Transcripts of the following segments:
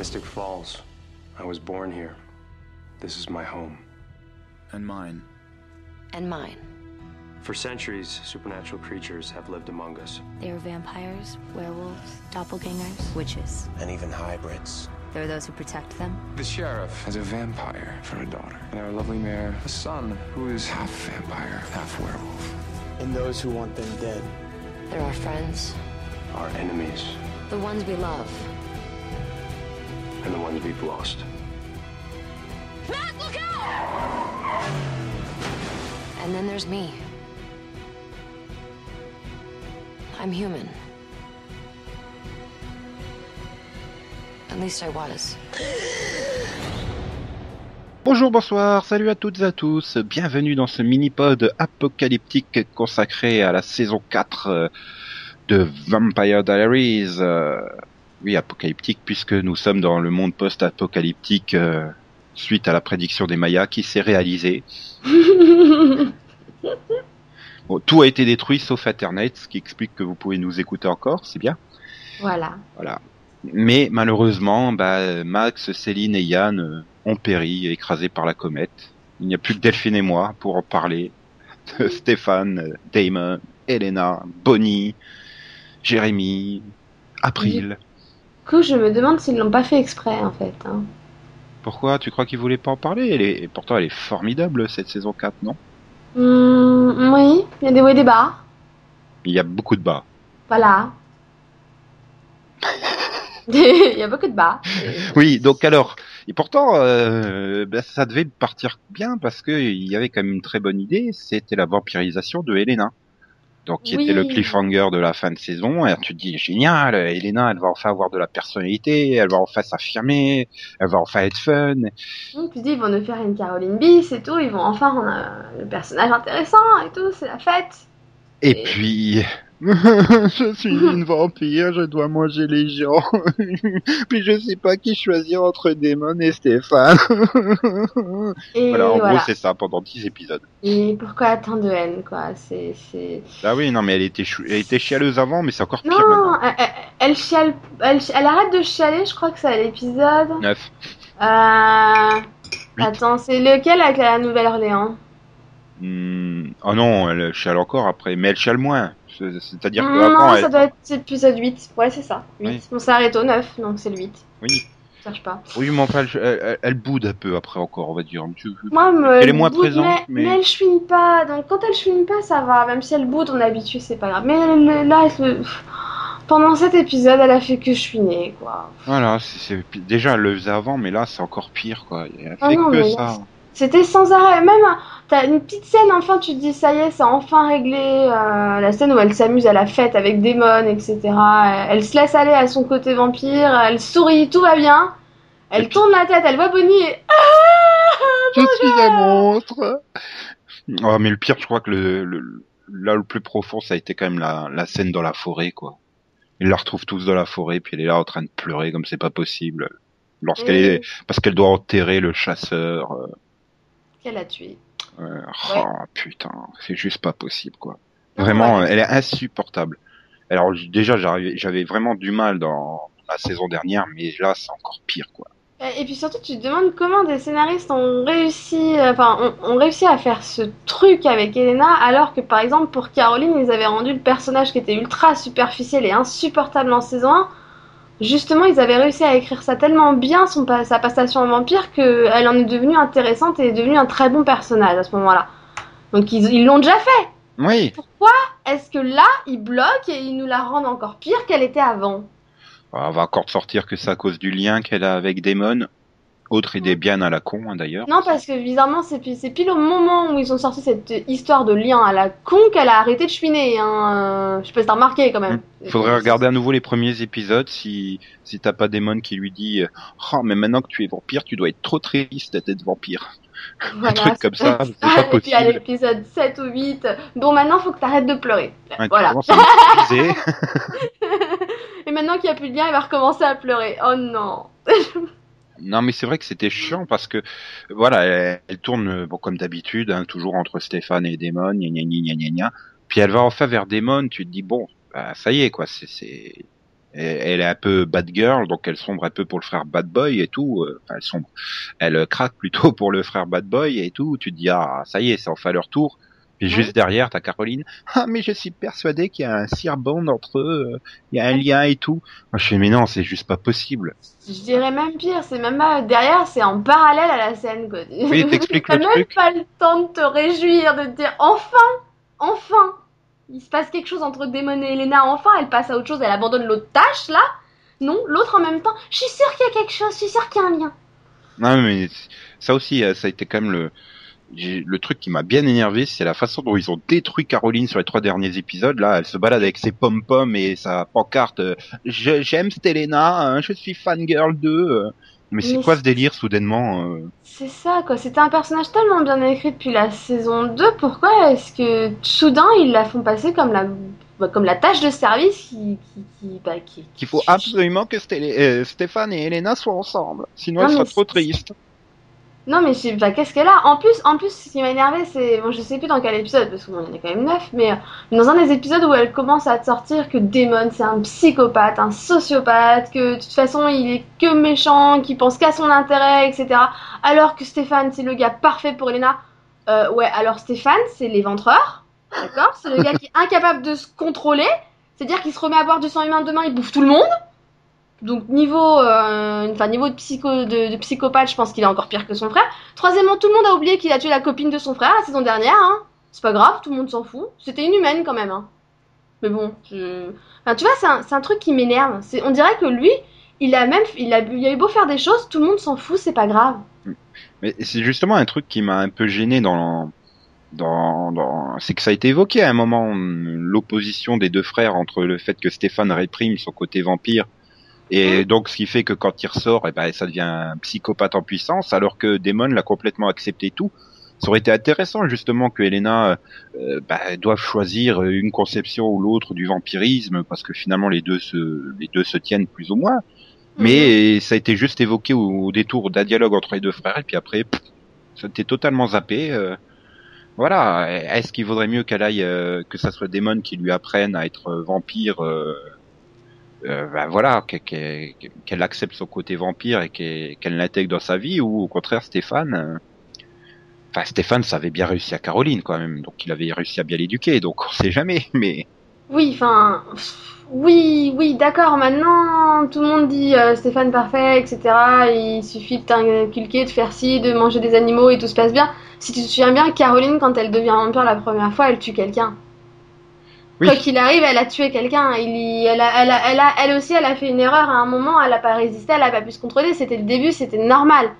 Mystic Falls. I was born here. This is my home. And mine. And mine. For centuries, supernatural creatures have lived among us. They are vampires, werewolves, doppelgangers, witches. And even hybrids. There are those who protect them. The sheriff has a vampire for a daughter, and our lovely mayor a son who is half vampire, half werewolf. And those who want them dead. They're our friends, Our enemies, the ones we love. And the ones we've lost. Matt, look out! And then there's me. I'm human. At least I was. Bonjour, bonsoir, salut à toutes et à tous, bienvenue dans ce mini-pod apocalyptique consacré à la saison 4 euh, de Vampire Diaries. Oui, apocalyptique puisque nous sommes dans le monde post-apocalyptique euh, suite à la prédiction des Mayas qui s'est réalisée. Bon, tout a été détruit sauf Internet, ce qui explique que vous pouvez nous écouter encore, c'est bien. Voilà. Voilà. Mais malheureusement, bah, Max, Céline et Yann euh, ont péri, écrasés par la comète. Il n'y a plus que Delphine et moi pour en parler. Stéphane, euh, Damon, Elena, Bonnie, Jérémy, April. Coup, je me demande s'ils l'ont pas fait exprès, en fait. hein. Pourquoi? Tu crois qu'ils voulaient pas en parler? Elle est... et Pourtant, elle est formidable cette saison 4, non? Hmm, oui, il y a des hauts et des bas. Il y a beaucoup de bas. Voilà. Il y a beaucoup de bas. Oui, donc alors, et pourtant, euh, ben, ça devait partir bien parce que il y avait quand même une très bonne idée, c'était la vampirisation de Helena. Donc, qui Oui. était le cliffhanger de la fin de saison. Et tu te dis, génial, Helena, elle va enfin avoir de la personnalité, elle va enfin s'affirmer, elle va enfin être fun. Donc, tu dis, ils vont nous faire une Caroline Bis et tout, ils vont enfin rendre euh, le personnage intéressant et tout, c'est la fête. Et Et- puis, je suis une vampire, je dois manger les gens. puis je sais pas qui choisir entre Damon et Stéphane. Et voilà, en voilà. gros, c'est ça pendant 10 épisodes. Et pourquoi tant de haine, quoi? C'est, c'est. Ah oui, non, mais elle était, chou- elle était chialeuse avant, mais c'est encore pire Non, maintenant. elle, chiale, elle, elle arrête de chialer, je crois que c'est à l'épisode. Neuf. Euh... Huit. Attends, c'est lequel avec la Nouvelle-Orléans? Hmm, Oh non, elle chiale encore après, mais elle chiale moins. C'est- C'est-à-dire que Non, avant, ça elle... doit être l'épisode 8. Ouais, c'est ça. 8. Oui. Bon, ça arrête au 9, donc c'est le 8. Oui, Je cherche pas. oui, mais enfin, elle, elle- elle boude un peu après encore, on va dire. Moi, Elle est moins boude, présente, mais, mais- elle chouine pas. Donc quand elle chouine pas, ça va. Même si elle boude, on est habitué, c'est pas grave. Mais là, elle- pendant cet épisode, elle a fait que chouiner, quoi. Voilà, c'est déjà elle le faisait avant, mais là c'est encore pire, quoi. Elle Ah fait non, que mais ça. là, C'était sans arrêt. Même, t'as une petite scène, enfin, tu te dis, ça y est, c'est enfin réglé. euh, la scène où elle s'amuse à la fête avec Damon, etc. Elle, elle se laisse aller à son côté vampire, elle sourit, tout va bien. Elle puis- tourne la tête, elle voit Bonnie et... Ah, Je suis un monstre. Oh, mais le pire, je crois que le, le- là le plus profond, ça a été quand même la, la scène dans la forêt, quoi. Ils la retrouvent tous dans la forêt, puis elle est là en train de pleurer comme c'est pas possible. Lorsqu'elle Oui. est, parce qu'elle doit enterrer le chasseur. euh, Qu'elle a tué. Ouais. Oh putain, c'est juste pas possible quoi. Vraiment, Ouais. elle est insupportable. Alors déjà, j'avais vraiment du mal dans la saison dernière, mais là, c'est encore pire quoi. Et puis surtout, tu te demandes comment des scénaristes ont réussi, enfin, ont, ont réussi à faire ce truc avec Elena, alors que par exemple pour Caroline, ils avaient rendu le personnage qui était ultra superficiel et insupportable en saison 1. Justement, ils avaient réussi à écrire ça tellement bien, son, sa passation en vampire, qu'elle en est devenue intéressante et est devenue un très bon personnage à ce moment-là. Donc ils l'ont déjà fait. Oui. Est-ce que là, ils bloquent et ils nous la rendent encore pire qu'elle était avant? Ah, On va encore sortir que c'est à cause du lien qu'elle a avec Damon. Autre idée bien à la con hein, d'ailleurs. Non, parce que bizarrement, c'est pi- c'est pile au moment où ils ont sorti cette histoire de lien à la con qu'elle a arrêté de chouiner. Hein. Euh, Je sais pas si t'as remarqué quand même. Faudrait regarder à nouveau les premiers épisodes si si t'as pas Damon qui lui dit oh mais maintenant que tu es vampire tu dois être trop triste d'être vampire Voilà, truc comme ça, c'est Ah, pas Et puis à possible. l'épisode 7 ou 8, bon maintenant faut que t'arrêtes de pleurer. Ouais, voilà. Et maintenant qu'il n'y a plus de lien, il va recommencer à pleurer. Oh non. Non, mais c'est vrai que c'était chiant parce que voilà, elle, tourne bon comme d'habitude, hein, toujours entre Stéphane et Damon, gna gna gna gna gna. Puis elle va enfin vers Damon, tu te dis bon, bah, ça y est quoi, c'est Elle est un peu bad girl, donc elle sombre un peu pour le frère bad boy et tout. euh, Enfin, elle sombre. Elle craque plutôt pour le frère bad boy et tout. Tu te dis ah ça y est, c'est enfin leur tour. Puis Ouais. juste derrière, t'as Caroline. Ah mais je suis persuadé qu'il y a un cirbond entre eux. euh, Il y a un lien et tout. Moi je fais mais non, c'est juste pas possible. Je dirais même pire, c'est même pas derrière, c'est en parallèle à la scène quoi. Oui, t'expliques le même truc. pas le temps de te réjouir, de te dire enfin, enfin, il se passe quelque chose entre Damon et Elena, enfin, elle passe à autre chose, elle abandonne l'autre tâche là. Non, l'autre en même temps, je suis sûre qu'il y a quelque chose, je suis sûre qu'il y a un lien. Non mais ça aussi, euh, ça a été quand même le le truc qui m'a bien énervé, c'est la façon dont ils ont détruit Caroline sur les trois derniers épisodes. Là, elle se balade avec ses pom pom et sa pancarte. euh, J'aime Stelena, hein, je suis fangirl d'eux. euh. Mais c'est quoi ce délire soudainement euh? C'est ça quoi, c'était un personnage tellement bien écrit depuis la saison 2, pourquoi est-ce que soudain ils la font passer comme la bah, comme la tâche de service qui qui qui, bah, qui- Qu'il faut absolument que Sté- euh, Stéphane et Elena soient ensemble, sinon Non, elle sera trop triste. Non mais je pas qu'est-ce qu'elle a? En plus, en plus, ce qui m'a énervé, c'est bon, je sais plus dans quel épisode parce qu'il y en a quand même neuf, mais euh, dans un des épisodes où elle commence à te sortir que Damon c'est un psychopathe, un sociopathe, que de toute façon il est que méchant, qui pense qu'à son intérêt, etc. Alors que Stéphane c'est le gars parfait pour Elena. Euh, ouais, alors Stéphane c'est l'éventreur, d'accord? C'est le gars qui est incapable de se contrôler, c'est-à-dire qu'il se remet à boire du sang humain demain, il bouffe tout le monde. Donc niveau, euh, niveau de, psycho, de, psychopathe, je pense qu'il est encore pire que son frère. Troisièmement, tout le monde a oublié qu'il a tué la copine de son frère la saison dernière. Hein. C'est pas grave, tout le monde s'en fout. C'était inhumaine quand même. Hein. Mais bon, tu vois, c'est un, truc qui m'énerve. On dirait que lui, il a même, il eu beau faire des choses, tout le monde s'en fout, c'est pas grave. Mais c'est justement un truc qui m'a un peu gêné dans... c'est que ça a été évoqué à un moment hum, l'opposition des deux frères entre le fait que Stéphane réprime son côté vampire et donc ce qui fait que quand il ressort eh ben ça devient un psychopathe en puissance alors que Damon l'a complètement accepté tout ça aurait été intéressant justement que Elena euh, bah, doive choisir une conception ou l'autre du vampirisme parce que finalement les deux se les deux se tiennent plus ou moins mais ça a été juste évoqué au, au détour d'un dialogue entre les deux frères, et puis après, pff, ça a été totalement zappé. euh. voilà. Est-ce qu'il vaudrait mieux qu'elle aille, euh, que ça soit Damon qui lui apprenne à être euh, vampire ben voilà, que- que- qu'elle accepte son côté vampire et qu'elle l'intègre dans sa vie, ou au contraire Stéphane. euh, Enfin, Stéphane, ça avait bien réussi à Caroline quand même, donc il avait réussi à bien l'éduquer, donc on sait jamais. Mais Oui, enfin, oui, oui, d'accord. Maintenant, tout le monde dit euh, Stéphane parfait, etc. Il suffit de t'inculquer, de faire ci, de manger des animaux et tout se passe bien. Si tu te souviens bien, Caroline, quand elle devient vampire la première fois, elle tue quelqu'un. Oui. Quoi qu'il arrive, elle a tué quelqu'un. Il y- Elle, a, elle, a, elle, a, elle aussi, elle a fait une erreur à un moment. Elle a pas résisté, elle a pas pu se contrôler. C'était le début, c'était normal.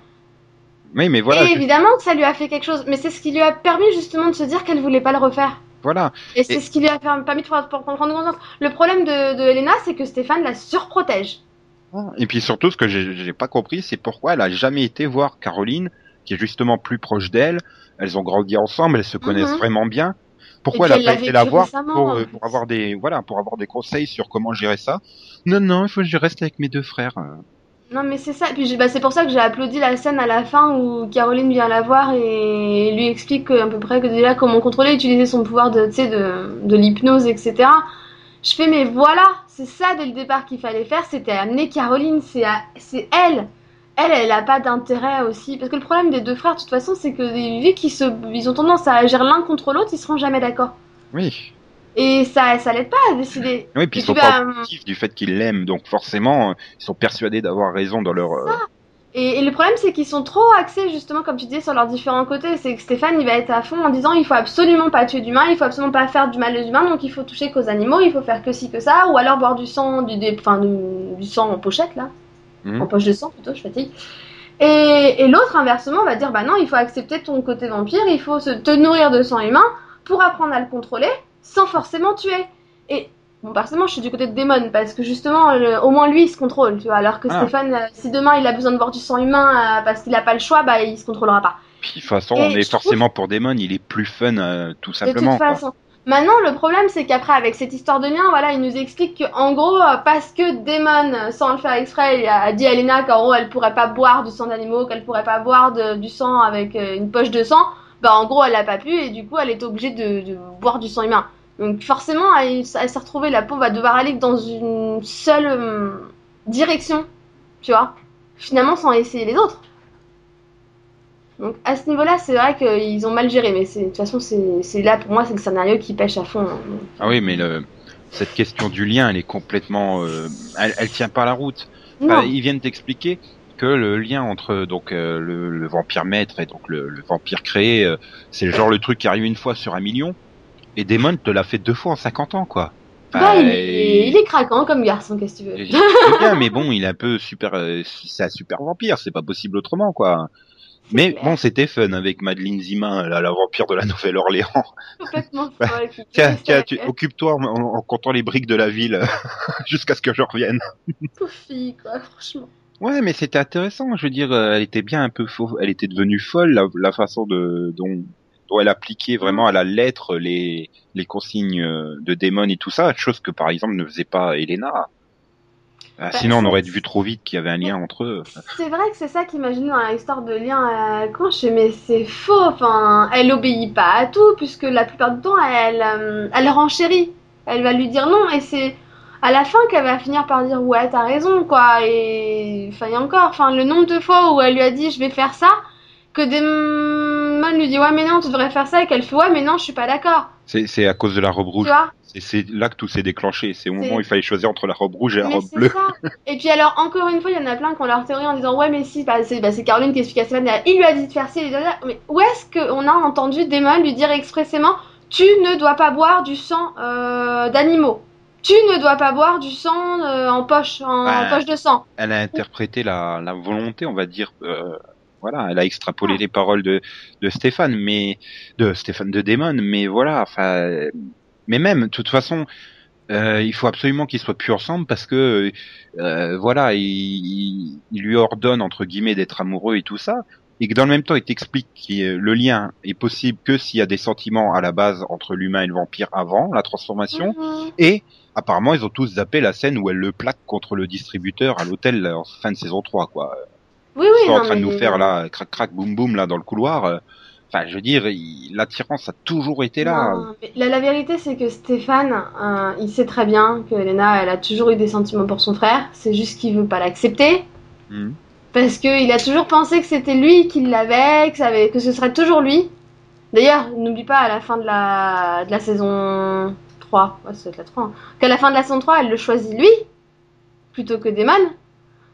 oui, mais voilà, et évidemment que ça lui a fait quelque chose. Mais c'est ce qui lui a permis justement de se dire qu'elle voulait pas le refaire. voilà. Et c'est Et- ce qui lui a permis de prendre conscience. Le problème de, de Elena, c'est que Stéphane la surprotège. Et puis surtout, ce que j'ai j'ai pas compris, c'est pourquoi elle a jamais été voir Caroline, qui est justement plus proche d'elle. Elles ont grandi ensemble, elles se connaissent Mhm. vraiment bien. Pourquoi elle a été la voir pour, en euh, pour avoir des voilà pour avoir des conseils sur comment gérer ça? Non, non, il faut que je reste avec mes deux frères. euh. Non, mais c'est ça. Et puis bah, c'est pour ça que j'ai applaudi la scène à la fin où Caroline vient la voir et lui explique que, à peu près que déjà comment contrôler, utiliser son pouvoir de, de, de l'hypnose, etc. Je fais, mais voilà, c'est ça dès le départ qu'il fallait faire, c'était amener Caroline, c'est elle. Elle, elle a pas d'intérêt aussi. Parce que le problème des deux frères, de toute façon, c'est que vu qu'ils se, ils ont tendance à agir l'un contre l'autre, ils seront jamais d'accord. Oui. Et ça, ça l'aide pas à décider. Oui, puis ils sont puis, pas bah, objectifs du fait qu'ils l'aiment, donc forcément, ils sont persuadés d'avoir raison dans leur. euh, Et, et le problème, c'est qu'ils sont trop axés, justement, comme tu disais, sur leurs différents côtés. C'est que Stéphane, il va être à fond en disant il faut absolument pas tuer d'humains, il faut absolument pas faire du mal aux humains, donc il faut toucher qu'aux animaux, il faut faire que ci, que ça, ou alors boire du sang, du, des- enfin, du, du sang en pochette, là. Mhm. En poche de sang, plutôt, je fatigue. Et, et l'autre, inversement, va dire bah non, il faut accepter ton côté vampire, il faut se, te nourrir de sang humain pour apprendre à le contrôler sans forcément tuer. Et bon, personnellement, je suis du côté de Damon parce que justement, le- au moins lui, il se contrôle, tu vois. Alors que Ah. Stéphane, euh, si demain il a besoin de boire du sang humain euh, parce qu'il a pas le choix, bah il se contrôlera pas. Puis de toute façon, Et on est trouve- forcément pour Damon, il est plus fun, euh, tout De simplement. toute quoi. Maintenant, le problème, c'est qu'après, avec cette histoire de lien, voilà, il nous explique que, en gros, euh, parce que Damon, euh, sans le faire exprès, a dit à Elena qu'en gros, elle pourrait pas boire du sang d'animaux, qu'elle pourrait pas boire de- du sang avec euh, une poche de sang, bah, en gros, elle a pas pu, et du coup, elle est obligée de, boire du sang humain. Donc forcément, elle, s'est retrouvée, la pauvre va devoir aller dans une seule euh, direction, tu vois. Finalement, sans essayer les autres. Donc à ce niveau-là, c'est vrai qu'ils ont mal géré, mais de toute façon, c'est là pour moi, c'est le scénario qui pêche à fond. hein. Ah oui, mais le, cette question du lien, elle est complètement, euh, elle, elle tient pas la route. Enfin, ils viennent t'expliquer que le lien entre donc euh, le, le vampire maître et donc le, le vampire créé, euh, c'est le genre le truc qui arrive une fois sur un million. Et Damon te l'a fait deux fois en 50 ans, quoi. bah, il, est, il est craquant comme garçon, qu'est-ce que tu veux. c'est bien, mais bon, il est un peu super, euh, c'est un super vampire, c'est pas possible autrement, quoi. Mais clair. bon, c'était fun avec Madeleine Zima, la, la vampire de la Nouvelle-Orléans. Complètement folle. qui- Tiens, qui- tiens, tu, occupe-toi en, en comptant les briques de la ville jusqu'à ce que je revienne. Fille, quoi, franchement. Ouais, mais c'était intéressant. Je veux dire, euh, elle était bien un peu faux. Elle était devenue folle la, la façon de dont, dont elle appliquait vraiment à la lettre les les consignes euh, de démon et tout ça, chose que par exemple ne faisait pas Elena. Ah, Bah, sinon, on aurait vu trop vite qu'il y avait un lien entre eux. C'est vrai que c'est ça qui m'a gêné dans l'histoire de lien à Conche, mais c'est faux. Enfin, elle obéit pas à tout, puisque la plupart du temps, elle, euh, elle renchérit. Elle va lui dire non, et c'est à la fin qu'elle va finir par dire ouais, t'as raison, quoi. Et enfin, il y a encore, enfin, le nombre de fois où elle lui a dit je vais faire ça, que Lui dit ouais, mais non, tu devrais faire ça, et qu'elle fait ouais, mais non, je suis pas d'accord. C'est à cause de la robe rouge. C'est- là que tout s'est déclenché. C'est au moment où il fallait choisir entre la robe rouge et la Mais robe bleue. ça. Et puis alors, encore une fois, il y en a plein qui ont leur théorie en disant Ouais, mais si, bah, c'est bah, Caroline qui explique à il lui a dit de faire ci, il lui a dit ça. Mais où est-ce qu'on a entendu Damon lui dire expressément Tu ne dois pas boire du sang euh, d'animaux Tu ne dois pas boire du sang euh, en poche, en, en poche de sang. Elle a interprété la, la volonté, on va dire. euh, voilà, elle a extrapolé Ah. les paroles de, de Stéphane, mais de Stéphane de Damon, mais voilà, enfin, mais même, de toute façon, euh, il faut absolument qu'ils soient plus ensemble parce que, euh, voilà, il, il- il lui ordonne entre guillemets d'être amoureux et tout ça, et que dans le même temps, il t'explique que le lien est possible que s'il y a des sentiments à la base entre l'humain et le vampire avant la transformation, Mhm. et apparemment, ils ont tous zappé la scène où elle le plaque contre le distributeur à l'hôtel en fin de saison 3, quoi. Oui, oui, sont en train de nous faire là, crac crac, boum boum, là, dans le couloir. euh. Enfin, je veux dire, l'attirance a toujours été là. Non, la, la vérité, c'est que Stéphane, euh, il sait très bien que Elena, elle a toujours eu des sentiments pour son frère. C'est juste qu'il veut pas l'accepter. Mhm. Parce qu'il a toujours pensé que c'était lui qui l'avait, que, avait- que ce serait toujours lui. D'ailleurs, n'oublie pas à la fin de la, de la saison 3, ouais, c'est la 3, hein, qu'à la fin de la saison 3, elle le choisit lui, plutôt que Damon.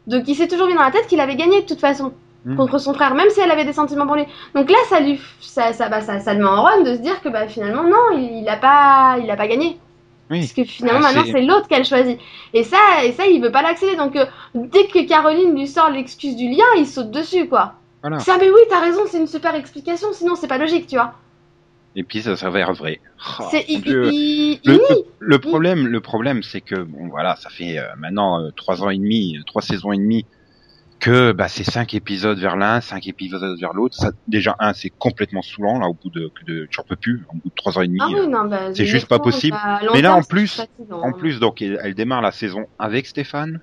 Donc il s'est toujours mis dans la tête qu'il avait gagné de toute façon Mhm. contre son frère, même si elle avait des sentiments pour lui. Donc là, ça lui, ça, ça, bah, ça, ça le met en run de se dire que bah, finalement, non, il, il a pas, il a pas gagné. Oui. Parce que finalement, Ah, maintenant, c'est- c'est l'autre qu'elle choisit. Et ça, et ça, il veut pas l'accepter. Donc, euh, dès que Caroline lui sort l'excuse du lien, il saute dessus, quoi. Voilà. Ça, mais oui, t'as raison, c'est une super explication, sinon c'est pas logique, tu vois. Et puis ça s'avère vrai. Oh, Le, nie. le- le problème, le problème, c'est que bon, voilà, ça fait euh, maintenant euh, trois ans et demi, euh, trois saisons et demie que bah, c'est cinq épisodes vers l'un, cinq épisodes vers l'autre. Ça, déjà un, c'est complètement saoulant là au bout de, de j'en peux plus, au bout de trois ans et demi. Ah oui, bah, c'est juste pas possible. long Mais là, en plus- En hein. plus, donc, elle, elle démarre la saison avec Stéphane.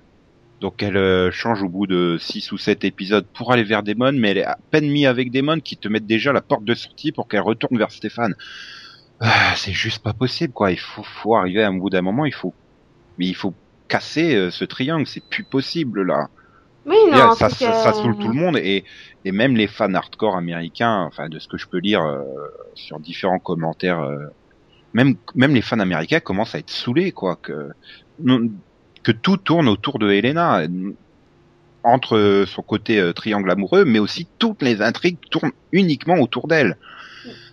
Donc, elle euh, change au bout de 6 ou 7 épisodes pour aller vers Damon, mais elle est à peine mise avec Damon qui te met déjà la porte de sortie pour qu'elle retourne vers Stéphane. Ah, c'est juste pas possible, quoi. Il faut, faut arriver à un bout d'un moment, il faut, mais il faut casser euh, ce triangle. C'est plus possible, là. Oui, non, euh, ça, ça, ça saoule tout le monde et, et même les fans hardcore américains, enfin de ce que je peux lire euh, sur différents commentaires, euh, même même les fans américains commencent à être saoulés quoi que non- que tout tourne autour de Helena entre son côté euh, triangle amoureux, mais aussi toutes les intrigues tournent uniquement autour d'elle.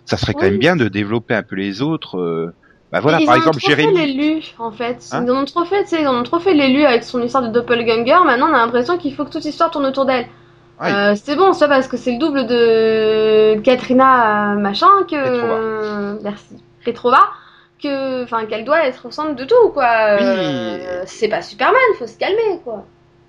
Ça serait quand Oui. même bien de développer un peu les autres. euh, bah voilà, ils par en exemple ont trop fait l'élu, en fait. Hein ils en ont trop fait, tu sais, ils en ont trop fait l'élu avec son histoire de doppelganger. Maintenant, on a l'impression qu'il faut que toute l'histoire tourne autour d'elle. Euh, c'est bon, ça parce que c'est le double de Katrina machin que Petrova. merci Petrova que enfin qu'elle doit être au centre de tout quoi. Oui. Euh, c'est pas Superman, faut se calmer quoi.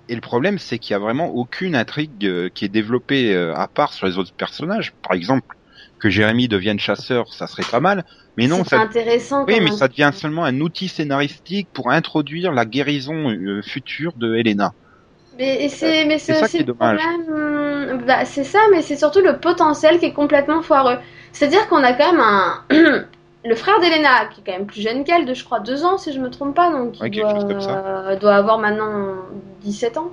Et le problème, c'est qu'il y a vraiment aucune intrigue euh, qui est développée euh, à part sur les autres personnages. Par exemple, que Jérémy devienne chasseur, ça serait pas mal. Mais non, c'est ça, intéressant. oui, mais ça devient seulement un outil scénaristique pour introduire la guérison euh, future de Helena. Mais ça problème. Bah, c'est ça, mais c'est surtout le potentiel qui est complètement foireux. C'est-à-dire qu'on a quand même un le frère d'Elena, qui est quand même plus jeune qu'elle, de je crois deux ans si je me trompe pas, donc Ouais, il doit, euh, doit avoir maintenant 17 ans.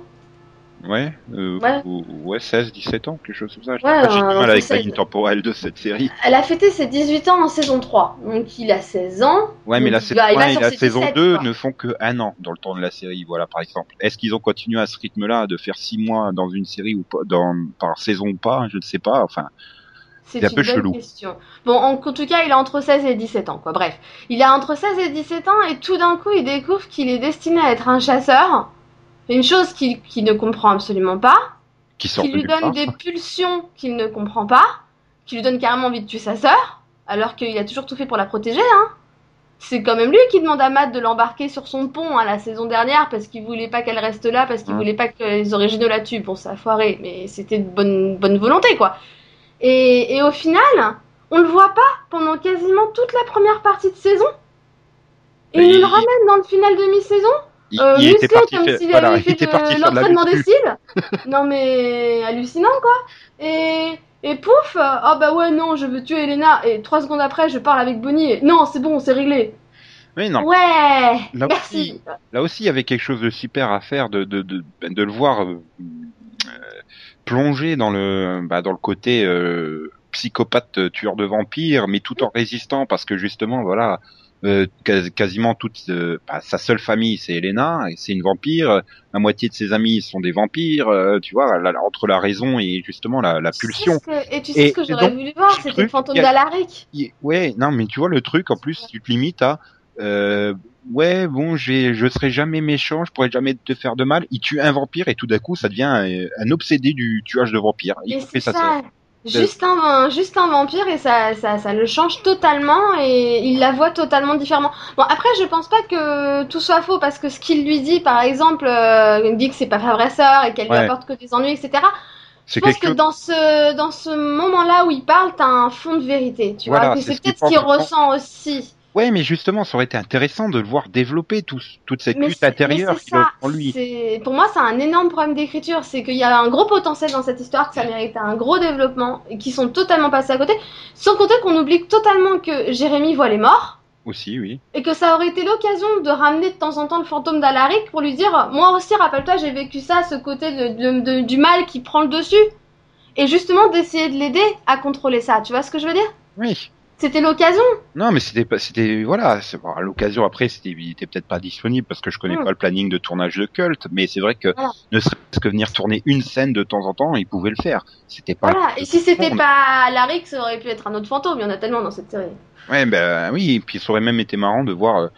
Ouais, euh, Ouais. ou- ouais, 16, 17 ans, quelque chose comme ça. Ouais, pas- j'ai du euh, mal avec la 16. ligne temporelle de cette série. Elle a fêté ses 18 ans en saison 3, donc il a 16 ans. Ouais, mais la, saison va- il va 1 et la saison 17, 2 quoi. ne font que un an dans le temps de la série, voilà, par exemple. Est-ce qu'ils ont continué à ce rythme-là, de faire 6 mois dans une série ou pas, dans, par saison ou pas, je ne sais pas, enfin. C'est un une peu bonne chelou. question. Bon, en, en tout cas, il a entre 16 et 17 ans, quoi. Bref, il a entre 16 et 17 ans et tout d'un coup, il découvre qu'il est destiné à être un chasseur. Une chose qu'il ne comprend absolument pas, Qui lui donne part. des pulsions qu'il ne comprend pas, qui lui donne carrément envie de tuer sa sœur, alors qu'il a toujours tout fait pour la protéger, hein. C'est quand même lui qui demande à Matt de l'embarquer sur son pont à la saison dernière parce qu'il voulait pas qu'elle reste là, parce qu'il Ouais. voulait pas que les originaux la tuent. Bon, ça a foiré, mais c'était de bonne, bonne volonté, quoi. Et, et au final, on le voit pas pendant quasiment toute la première partie de saison. Et Mais il nous le ramène dans le final demi-saison. Il, Euh, il était parti, comme s'il voilà, avait il fait était de de l'entraînement des cils. non mais hallucinant quoi. Et, et pouf, euh, ah bah ouais non, je veux tuer Elena. Et trois secondes après, je parle avec Bonnie. Et, non, c'est bon, c'est réglé. Oui, non. Ouais, Là merci. aussi, là aussi, il y avait quelque chose de super à faire, de de de, de le voir plonger dans le bah, dans le côté euh, psychopathe euh, tueur de vampires, mais tout en résistant parce que justement, voilà, euh, quas- quasiment toute euh, bah, sa seule famille, c'est Elena, et c'est une vampire. La moitié de ses amis sont des vampires. euh, tu vois, entre la raison et justement la, la pulsion. que- et tu sais Et- ce que j'aurais voulu voir, c'était le fantôme d'Alaric. Ouais, non, mais tu vois le truc en plus, tu te limites à euh, ouais, bon, j'ai, je serai jamais méchant, je pourrai jamais te faire de mal. Il tue un vampire et tout d'un coup, ça devient un, un obsédé du tuage de vampires. Il fait ça. ça. Juste un, juste un vampire et ça, ça, ça le change totalement et il la voit totalement différemment. Bon après je pense pas que tout soit faux parce que ce qu'il lui dit par exemple, euh, il dit que c'est pas sa vraie sœur et qu'elle lui Ouais. apporte que des ennuis etc. Je pense que chose. dans ce, dans ce moment-là où il parle, t'as un fond de vérité, tu Voilà, vois, c'est peut-être ce qu'il ressent aussi. Ouais, mais justement, ça aurait été intéressant de le voir développer tout, toute cette Mais lutte intérieure qu'il a en lui. Pour moi, c'est un énorme problème d'écriture. C'est qu'il y a un gros potentiel dans cette histoire, que ça mérite un gros développement, et qui sont totalement passés à côté. Sans compter qu'on oublie totalement que Jérémy voit les morts, Aussi, oui. et que ça aurait été l'occasion de ramener de temps en temps le fantôme d'Alaric pour lui dire Moi aussi, rappelle-toi, j'ai vécu ça, ce côté de, de- de- du mal qui prend le dessus. Et justement, d'essayer de l'aider à contrôler ça. Tu vois ce que je veux dire? Oui. C'était l'occasion. Non, mais c'était pas, c'était, voilà, c'est, bon, l'occasion après, c'était, il était peut-être pas disponible parce que je connais Mm. pas le planning de tournage de Cult, mais c'est vrai que Voilà. ne serait-ce que venir tourner une scène de temps en temps, il pouvait le faire. C'était pas. Voilà. Et si c'était pas Alaric, ça aurait pu être un autre fantôme. Il y en a tellement dans cette série. Ouais, ben oui, et puis ça aurait même été marrant de voir, euh,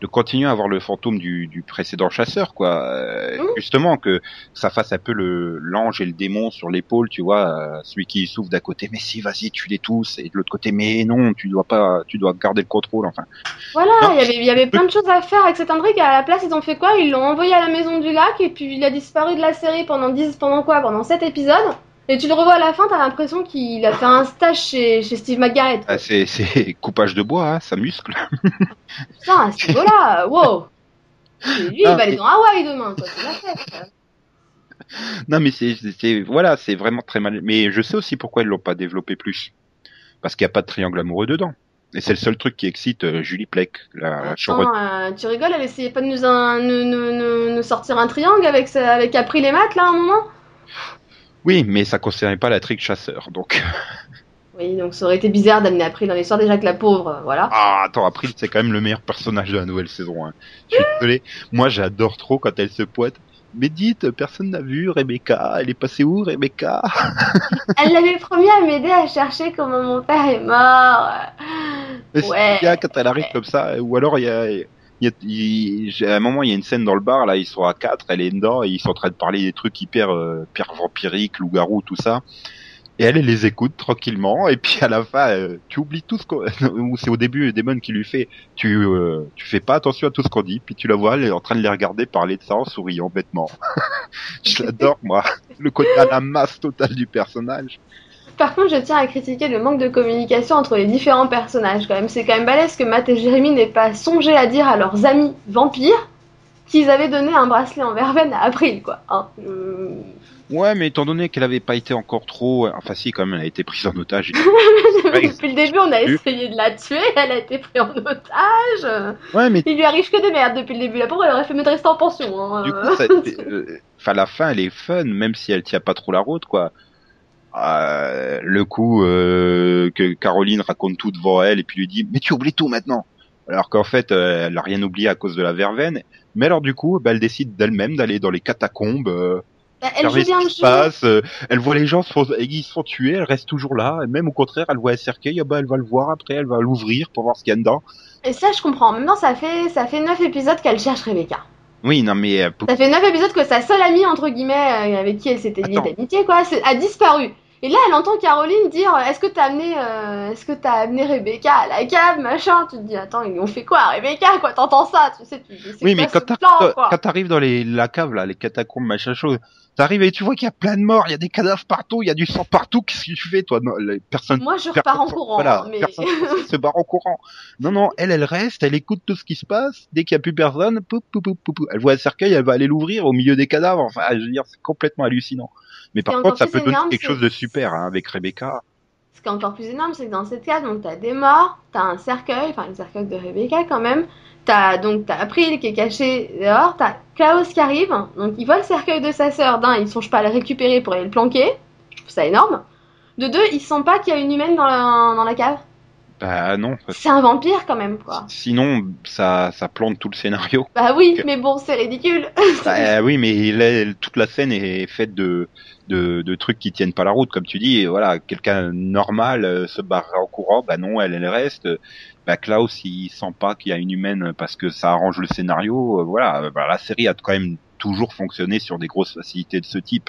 de continuer à voir le fantôme du, du précédent chasseur, quoi. Euh, Mm. Justement, que ça fasse un peu le l'ange et le démon sur l'épaule, tu vois, euh, celui qui souffle d'un côté, mais si, vas-y, tue-les tous, et de l'autre côté, mais non, tu dois pas, tu dois garder le contrôle, enfin. Voilà, il y avait, il y avait plein de choses à faire avec cet intrigue. et À la place, ils ont fait quoi? Ils l'ont envoyé à la maison du lac et puis il a disparu de la série pendant 10, pendant quoi? Pendant 7 épisodes. Et tu le revois à la fin, t'as l'impression qu'il a fait un stage chez, chez Steve McGarrett. Ah, c'est, c'est coupage de bois, hein, ça muscle. Putain, à ce niveau-là, wow Et lui, il va aller dans Hawaï demain, quoi. C'est la fête. non, mais c'est, c'est- c'est, voilà, c'est vraiment très mal. Mais je sais aussi pourquoi ils l'ont pas développé plus. Parce qu'il n'y a pas de triangle amoureux dedans. Et c'est le seul truc qui excite euh, Julie Plec, la. Attends, euh, tu rigoles, elle essayait pas de nous, un- nous, nous, sortir un triangle avec, avec April et Matt, là, à un moment? Oui, mais ça concernait pas la trick chasseur, donc. Oui, donc ça aurait été bizarre d'amener April dans l'histoire, déjà que la pauvre, voilà. Ah, attends, April, c'est quand même le meilleur personnage de la nouvelle saison. Hein. Je suis désolé. Moi, j'adore trop quand elle se pointe. Mais dites, personne n'a vu Rebecca. Elle est passée où, Rebecca? Elle l'avait promis à m'aider à chercher comment mon père est mort. Mais c'est Ouais. bien quand elle arrive comme ça. Ou alors, il y a, il il- à un moment, il y a une scène dans le bar. Là, ils sont à quatre. Elle est dedans et ils sont en train de parler des trucs hyper, euh, hyper vampiriques, loup-garou, tout ça. Et elle, elle les écoute tranquillement. Et puis à la fin, euh, tu oublies tout ce qu'on. C'est au début Damon qui lui fait. Tu, euh, tu fais pas attention à tout ce qu'on dit. Puis tu la vois, elle est en train de les regarder parler de ça en souriant bêtement. Je l'adore moi. Le côté à la masse totale du personnage. Par contre, je tiens à critiquer le manque de communication entre les différents personnages. Quand même, c'est quand même balèze que Matt et Jérémy n'aient pas songé à dire à leurs amis vampires qu'ils avaient donné un bracelet en verveine à April, quoi. Hein. Euh, Ouais, mais étant donné qu'elle avait pas été encore trop, enfin si, quand même, elle a été prise en otage. Depuis le début, on a essayé de la tuer, elle a été prise en otage. Ouais, mais Il lui arrive que des merdes depuis le début. La pauvre, elle aurait fait mieux de rester en pension. hein. du coup, ça, euh, enfin, la fin, elle est fun, même si elle tient pas trop la route, quoi. Euh, le coup euh, que Caroline raconte tout devant elle et puis lui dit mais tu oublies tout maintenant alors qu'en fait euh, elle a rien oublié à cause de la verveine mais alors du coup bah, elle décide d'elle-même d'aller dans les catacombes euh, Bah, elle joue bien le jeu. passe elle voit les gens se font, ils se font tuer elle reste toujours là et même au contraire elle voit un cercueil ah bah, elle va le voir après elle va l'ouvrir pour voir ce qu'il y a dedans Et ça, je comprends. Maintenant, ça fait ça fait 9 épisodes qu'elle cherche Rebecca. oui non mais Ça fait 9 épisodes que sa seule amie, entre guillemets, euh, avec qui elle s'était liée d'amitié, quoi, a disparu. Et là, elle entend Caroline dire Est-ce que t'as amené, euh, est-ce que t'as amené Rebecca à la cave, machin? Tu te dis Attends, ils ont fait quoi, Rebecca, quoi T'entends ça, tu sais, tu dis C'est Oui, mais quand t'arrives dans les, la cave, là, les catacombes, machin chose, t'arrives et tu vois qu'il y a plein de morts, il y a des cadavres partout, il y a du sang partout, qu'est-ce que tu fais, toi? Non, les personnes, Moi, je repars en courant. voilà, mais... personne se barre en courant. Non, non, elle, elle reste, elle écoute tout ce qui se passe, dès qu'il y a plus personne, poup. elle voit un cercueil, elle va aller l'ouvrir au milieu des cadavres, enfin, je veux dire, c'est complètement hallucinant. Mais par contre, ça peut donner quelque chose de super, hein, avec Rebecca. Ce qui est encore plus énorme, c'est que dans cette cave, donc t'as des morts, t'as un cercueil, enfin le cercueil de Rebecca quand même. T'as donc t'as April qui est caché dehors, t'as Klaus qui arrive, donc il voit le cercueil de sa sœur. D'un, il songe pas à le récupérer pour aller le planquer, je trouve ça énorme. De deux, il sent pas qu'il y a une humaine dans la cave. Bah, non. C'est un vampire quand même, quoi. Sinon, ça, ça plante tout le scénario. Bah oui, mais bon, c'est ridicule. Bah, oui, mais là, toute la scène est faite de, de, de trucs qui tiennent pas la route, comme tu dis. Et voilà, quelqu'un normal euh, se barrerait en courant. Bah non, elle, elle reste. Bah Klaus, il sent pas qu'il y a une humaine parce que ça arrange le scénario. Euh, Voilà, bah, la série a quand même toujours fonctionné sur des grosses facilités de ce type.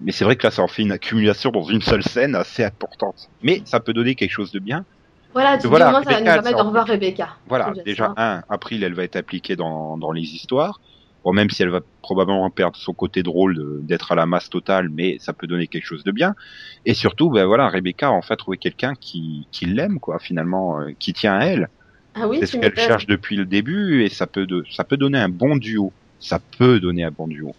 Mais c'est vrai que là, ça en fait une accumulation dans une seule scène assez importante. Mais ça peut donner quelque chose de bien. Voilà, tu Voilà, dis, ça va nous permettre de c'est en revoir Rebecca. Voilà, déjà ça. un, April, elle va être appliquée dans, dans les histoires. Bon, même si elle va probablement perdre son côté drôle d'être à la masse totale, mais ça peut donner quelque chose de bien. Et surtout, ben voilà, Rebecca a en fait trouvé quelqu'un qui, qui l'aime, quoi, finalement, euh, qui tient à elle. Ah oui, C'est ce qu'elle cherche depuis le début, et ça peut, de, ça peut donner un bon duo. Ça peut donner un bon duo.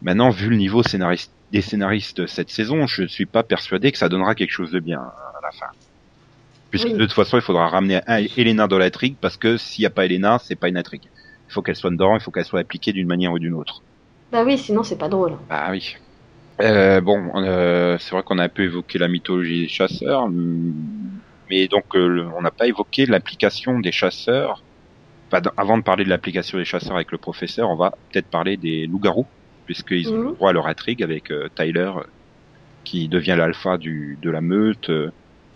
Maintenant, vu le niveau scénariste, des scénaristes cette saison, je suis pas persuadé que ça donnera quelque chose de bien à la fin. Puisque Oui. de toute façon, il faudra ramener un Elena dans l'intrigue, parce que s'il n'y a pas Elena, c'est pas une intrigue. Il faut qu'elle soit dedans, il faut qu'elle soit appliquée d'une manière ou d'une autre. Bah oui, sinon c'est pas drôle. Bah oui. Euh, bon, euh, c'est vrai qu'on a un peu évoqué la mythologie des chasseurs, hum, mais donc euh, le- on n'a pas évoqué l'application des chasseurs. Enfin, avant de parler de l'application des chasseurs avec le professeur, on va peut-être parler des loups-garous, puisqu'ils ont le droit à leur intrigue avec euh, Tyler, qui devient l'alpha du de la meute, euh,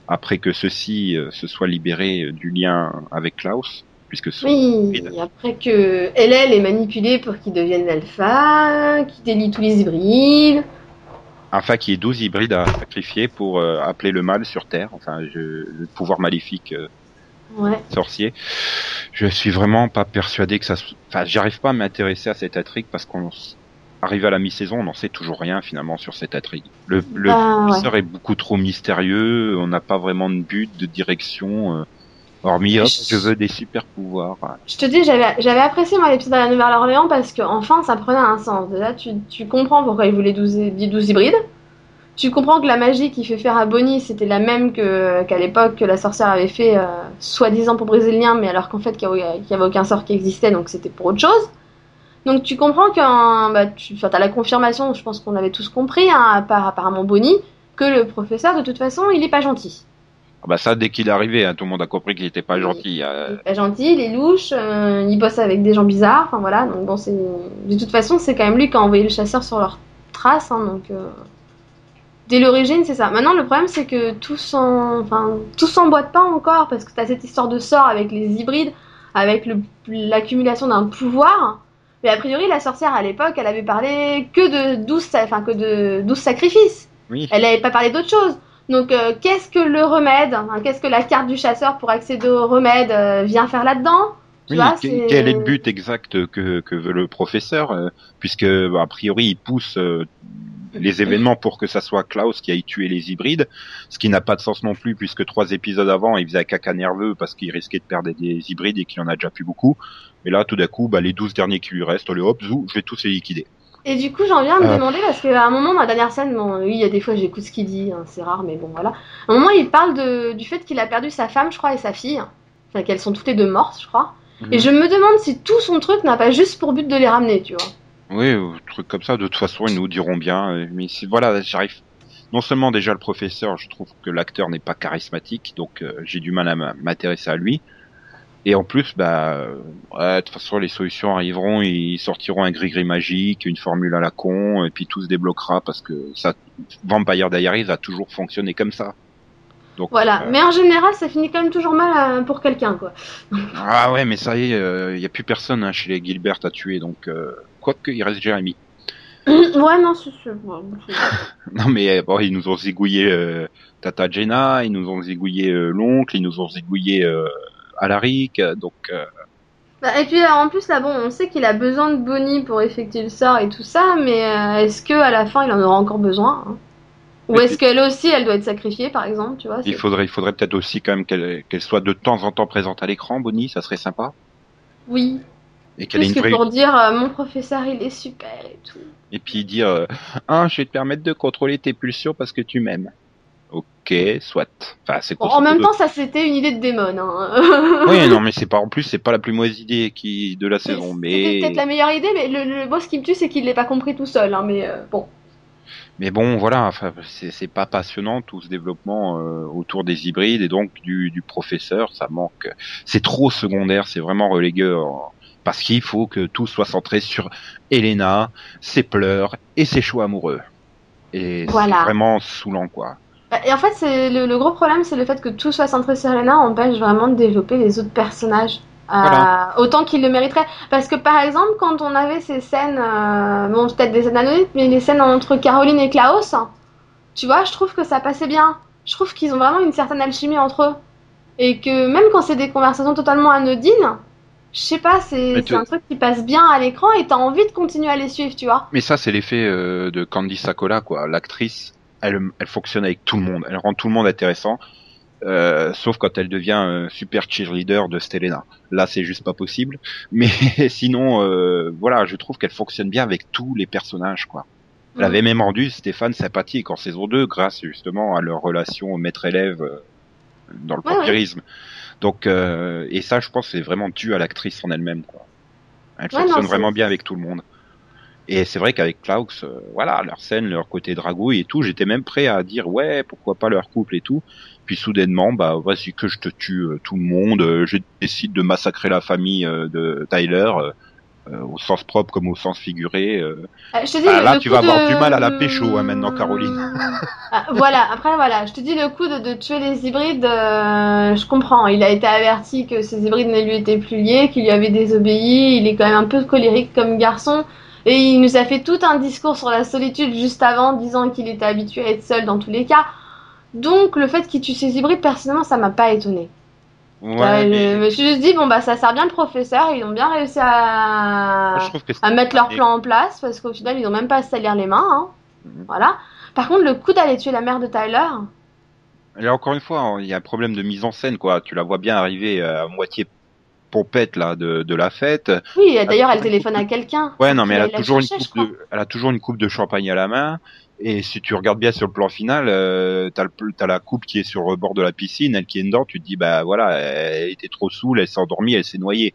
après que ceux-ci euh, se soient libérés euh, du lien avec Klaus, puisque Oui, et après que elle, elle est manipulée pour qu'ils deviennent alpha, qu'ils délient tous les hybrides. Enfin, qu'il y ait 12 hybrides à sacrifier pour euh, appeler le mal sur Terre, enfin, je, le pouvoir maléfique euh, Ouais. sorcier. Je suis vraiment pas persuadé que ça... Enfin, j'arrive pas à m'intéresser à cette intrigue parce qu'on... Arrivé à la mi-saison, on n'en sait toujours rien finalement sur cette intrigue. Le, le ouais. professeur est beaucoup trop mystérieux, on n'a pas vraiment de but, de direction, euh, hormis hop, Je- je veux des super pouvoirs. Voilà. Je te dis, j'avais apprécié moi l'épisode de la Nouvelle-Orléans parce que enfin ça prenait un sens. Déjà, tu, tu comprends pourquoi ils voulaient 12, hy- 12 hybrides. Tu comprends que la magie qui fait faire à Bonnie c'était la même qu'à l'époque que la sorcière avait fait, euh, soi-disant pour briser le lien, mais alors qu'en fait qu'il n'y avait aucun sort qui existait, donc c'était pour autre chose. Donc tu comprends qu'un, bah, tu as la confirmation, je pense qu'on avait tous compris, hein, à part apparemment Bonnie, que le professeur de toute façon il est pas gentil. Ah bah ça, dès qu'il est arrivé, hein, tout le monde a compris qu'il était pas gentil. euh, Il pas gentil, il est louche, euh, il bosse avec des gens bizarres, enfin voilà, donc bon, c'est... De toute façon, c'est quand même lui qui a envoyé le chasseur sur leurs traces, hein, donc... euh, Dès l'origine, c'est ça. Maintenant, le problème, c'est que tout s'en... Enfin, tout s'emboîte pas encore, parce que t'as cette histoire de sort avec les hybrides, avec le- l'accumulation d'un pouvoir, mais a priori, la sorcière, à l'époque, elle avait parlé que de 12, sa- enfin, que de 12 sacrifices. Oui. Elle n'avait pas parlé d'autre chose. Donc, euh, qu'est-ce que le remède hein, Qu'est-ce que la carte du chasseur pour accéder au remède euh, vient faire là-dedans? Oui, vois, quel est le but exact que, que veut le professeur euh, Puisque bah, a priori il pousse les événements pour que ça soit Klaus qui aille tuer les hybrides, ce qui n'a pas de sens non plus puisque trois épisodes avant il faisait un caca nerveux parce qu'il risquait de perdre des hybrides et qu'il en a déjà plus beaucoup. Et là tout d'un coup, bah, les douze derniers qui lui restent, le hop, zou, je vais tous les liquider. Et du coup, j'en viens à me Euh. demander, parce qu'à un moment, dans la dernière scène, bon, oui, il y a des fois, j'écoute ce qu'il dit, hein, c'est rare, mais bon, voilà. À un moment, il parle de, du fait qu'il a perdu sa femme, je crois, et sa fille. Enfin, qu'elles sont toutes les deux mortes, je crois. Et Mhm. je me demande si tout son truc n'a pas juste pour but de les ramener, tu vois. Oui, ou truc comme ça. De toute façon, ils nous diront bien. euh, Mais c'est- voilà, j'arrive. Non seulement déjà le professeur, je trouve que l'acteur n'est pas charismatique, donc euh, j'ai du mal à m'intéresser à lui. Et en plus, bah, euh, ouais, de toute façon, les solutions arriveront, ils sortiront un gris-gris magique, une formule à la con, et puis tout se débloquera parce que ça, Vampire Diaries a toujours fonctionné comme ça. Donc, Voilà. euh, Mais en général, ça finit quand même toujours mal euh, pour quelqu'un, quoi. Ah ouais, mais ça y est, il y a plus personne hein, chez les Gilbert à tuer, donc euh, quoique il reste Jérémy. ouais, non, c'est c'est- Non mais bon, ils nous ont zigouillé euh, Tata Jenna, ils nous ont zigouillé euh, l'oncle, ils nous ont zigouillé euh, Alaric, euh, donc euh, Bah, et puis euh, en plus là bon on sait qu'il a besoin de Bonnie pour effectuer le sort et tout ça mais euh, est-ce que à la fin il en aura encore besoin hein? Ou est-ce qu'elle aussi elle doit être sacrifiée par exemple tu vois il faudrait, il faudrait peut-être aussi quand même qu'elle soit de temps en temps présente à l'écran, Bonnie, ça serait sympa, Oui et qu'elle ait plus une que vraie pour dire euh, mon professeur il est super et tout. et puis dire euh, ah je vais te permettre de contrôler tes pulsions parce que tu m'aimes. Ok, soit. Enfin, c'est Bon, en même temps ça c'était une idée de démon hein. Oui, non, mais c'est pas en plus, c'est pas la plus mauvaise idée qui de la saison, mais peut-être la meilleure idée mais le, le boss qui me tue c'est qu'il l'ait pas compris tout seul hein, mais euh, bon. Mais bon, voilà, enfin, c'est pas passionnant tout ce développement euh, autour des hybrides et donc du, du professeur, ça manque. C'est trop secondaire, c'est vraiment relégué en- parce qu'il faut que tout soit centré sur Elena, ses pleurs et ses choix amoureux. Et Voilà. c'est vraiment saoulant, quoi. Et en fait, c'est le, le gros problème, c'est le fait que tout soit centré sur Elena empêche vraiment de développer les autres personnages. Euh, autant qu'ils le mériteraient. Parce que par exemple, quand on avait ces scènes, euh, bon, peut-être des scènes anonymes, mais les scènes entre Caroline et Klaus, tu vois, je trouve que ça passait bien. Je trouve qu'ils ont vraiment une certaine alchimie entre eux. Et que même quand c'est des conversations totalement anodines, je sais pas, c'est Mais c'est tu- un truc qui passe bien à l'écran et t'as envie de continuer à les suivre, tu vois. Mais ça, c'est l'effet euh, de Candy Sakola, quoi. L'actrice, elle, elle fonctionne avec tout le monde. Elle rend tout le monde intéressant. Euh, sauf quand elle devient euh, super cheerleader de Stelena. Là, c'est juste pas possible. Mais sinon, euh, voilà, je trouve qu'elle fonctionne bien avec tous les personnages, quoi. Elle avait même rendu Stéphane sympathique en saison 2 grâce justement à leur relation maître-élève euh, dans le Ouais, ouais. vampirisme. Donc, euh, et ça, je pense, c'est vraiment dû à l'actrice en elle-même, quoi. Elle Ouais, fonctionne non, vraiment bien avec tout le monde. Et c'est vrai qu'avec Klaus, euh, voilà, leur scène, leur côté dragouille et tout, j'étais même prêt à dire ouais, pourquoi pas leur couple et tout. Puis soudainement, bah vas-y que je te tue euh, tout le monde, euh, je décide de massacrer la famille euh, de Tyler, au sens propre comme au sens figuré. euh. Euh, je te dis, Ah, le- là, tu vas avoir du mal à la pécho, hein, maintenant, Caroline. Ah, voilà, après voilà, je te dis le coup de, de tuer les hybrides, je comprends. Il a été averti que ces hybrides ne lui étaient plus liés, qu'il lui avait désobéi, il est quand même un peu colérique comme garçon. Et il nous a fait tout un discours sur la solitude juste avant, disant qu'il était habitué à être seul dans tous les cas. Donc le fait qu'il tue ces hybrides, personnellement, ça m'a pas étonné. Ouais, Euh, je mais me suis juste dit, bon bah ça sert bien le professeur, ils ont bien réussi à, mettre leur plan en place parce qu'au final ils ont même pas à se salir les mains. Hein. Mhm. Voilà. Par contre, le coup d'aller tuer la mère de Tyler, Et encore une fois, hein, il y a un problème de mise en scène, quoi. Tu la vois bien arriver euh, à moitié pompette là de, de la fête. oui, d'ailleurs elle téléphone à quelqu'un. Ouais, non, mais elle a toujours une coupe de, elle a toujours une coupe de champagne à la main. Et si tu regardes bien sur le plan final, euh, t'as, le, t'as la coupe qui est sur le bord de la piscine, elle qui est dedans. Tu te dis, bah voilà, elle était trop saoule, elle s'est endormie, elle s'est noyée.